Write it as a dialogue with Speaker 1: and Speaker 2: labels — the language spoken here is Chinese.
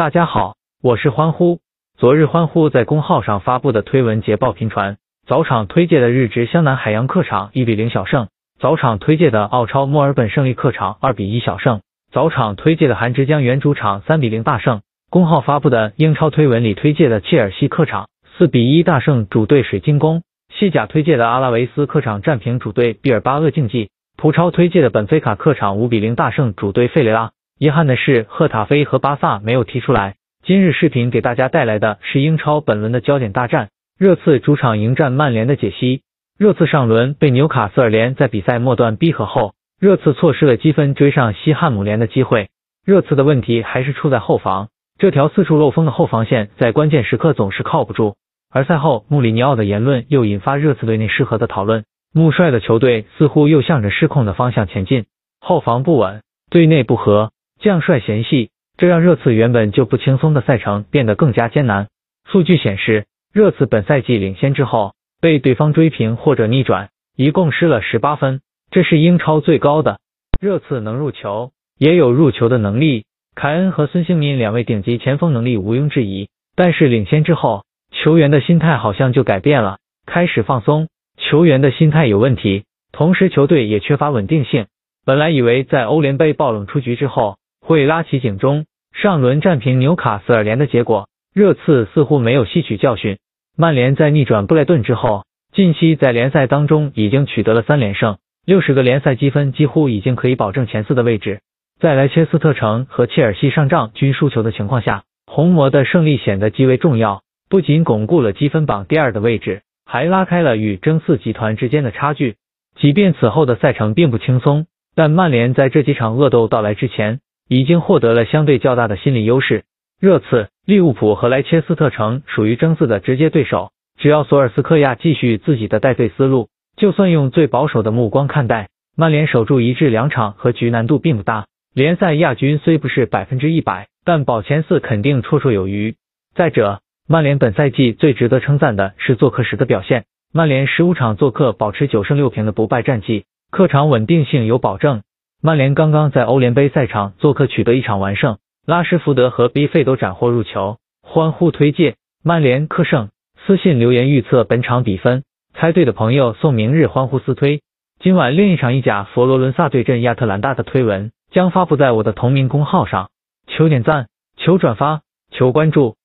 Speaker 1: 大家好，我是欢呼。昨日欢呼在公号上发布的推文捷报频传，早场推介的日职湘南海洋客场一比零小胜，早场推介的澳超墨尔本胜利客场二比一小胜，早场推介的韩之江原主场三比零大胜。公号发布的英超推文里推介的切尔西客场四比一大胜主队水晶宫，西甲推介的阿拉维斯客场战平主队毕尔巴鄂竞技，葡超推介的本菲卡客场五比零大胜主队费雷拉。遗憾的是，赫塔菲和巴萨没有踢出来。今日视频给大家带来的是英超本轮的焦点大战，热刺主场迎战曼联的解析。热刺上轮被纽卡斯尔联在比赛末段逼和后，热刺错失了积分追上西汉姆联的机会。热刺的问题还是出在后防，这条四处漏风的后防线在关键时刻总是靠不住。而赛后穆里尼奥的言论又引发热刺队内失和的讨论，穆帅的球队似乎又向着失控的方向前进，后防不稳，队内不和。将帅嫌隙，这让热刺原本就不轻松的赛程变得更加艰难。数据显示，热刺本赛季领先之后被对方追平或者逆转，一共失了十八分，这是英超最高的。热刺能入球，也有入球的能力，凯恩和孙兴民两位顶级前锋能力毋庸置疑。但是领先之后，球员的心态好像就改变了，开始放松，球员的心态有问题，同时球队也缺乏稳定性。本来以为在欧联杯爆冷出局之后，会拉起警钟，上轮战平纽卡斯尔联的结果，热刺似乎没有吸取教训。曼联在逆转布莱顿之后，近期在联赛当中已经取得了三连胜，六十个联赛积分几乎已经可以保证前四的位置。在莱切斯特城和切尔西上仗均输球的情况下，红魔的胜利显得极为重要，不仅巩固了积分榜第二的位置，还拉开了与争四集团之间的差距。即便此后的赛程并不轻松，但曼联在这几场恶斗到来之前。已经获得了相对较大的心理优势。热刺、利物浦和莱切斯特城属于争四的直接对手，只要索尔斯克亚继续自己的带队思路，就算用最保守的目光看待，曼联守住一至两场和局难度并不大。联赛亚军虽不是百分之一百，但保前四肯定绰绰有余。再者，曼联本赛季最值得称赞的是做客时的表现，曼联十五场做客保持九胜六平的不败战绩，客场稳定性有保证。曼联刚刚在欧联杯赛场做客取得一场完胜，拉什福德和 B 费都斩获入球，欢呼推介曼联客胜。私信留言预测本场比分，猜对的朋友送明日欢呼私推。今晚另一场意甲佛罗伦萨对阵亚特兰大的推文将发布在我的同名公号上，求点赞，求转发，求关注。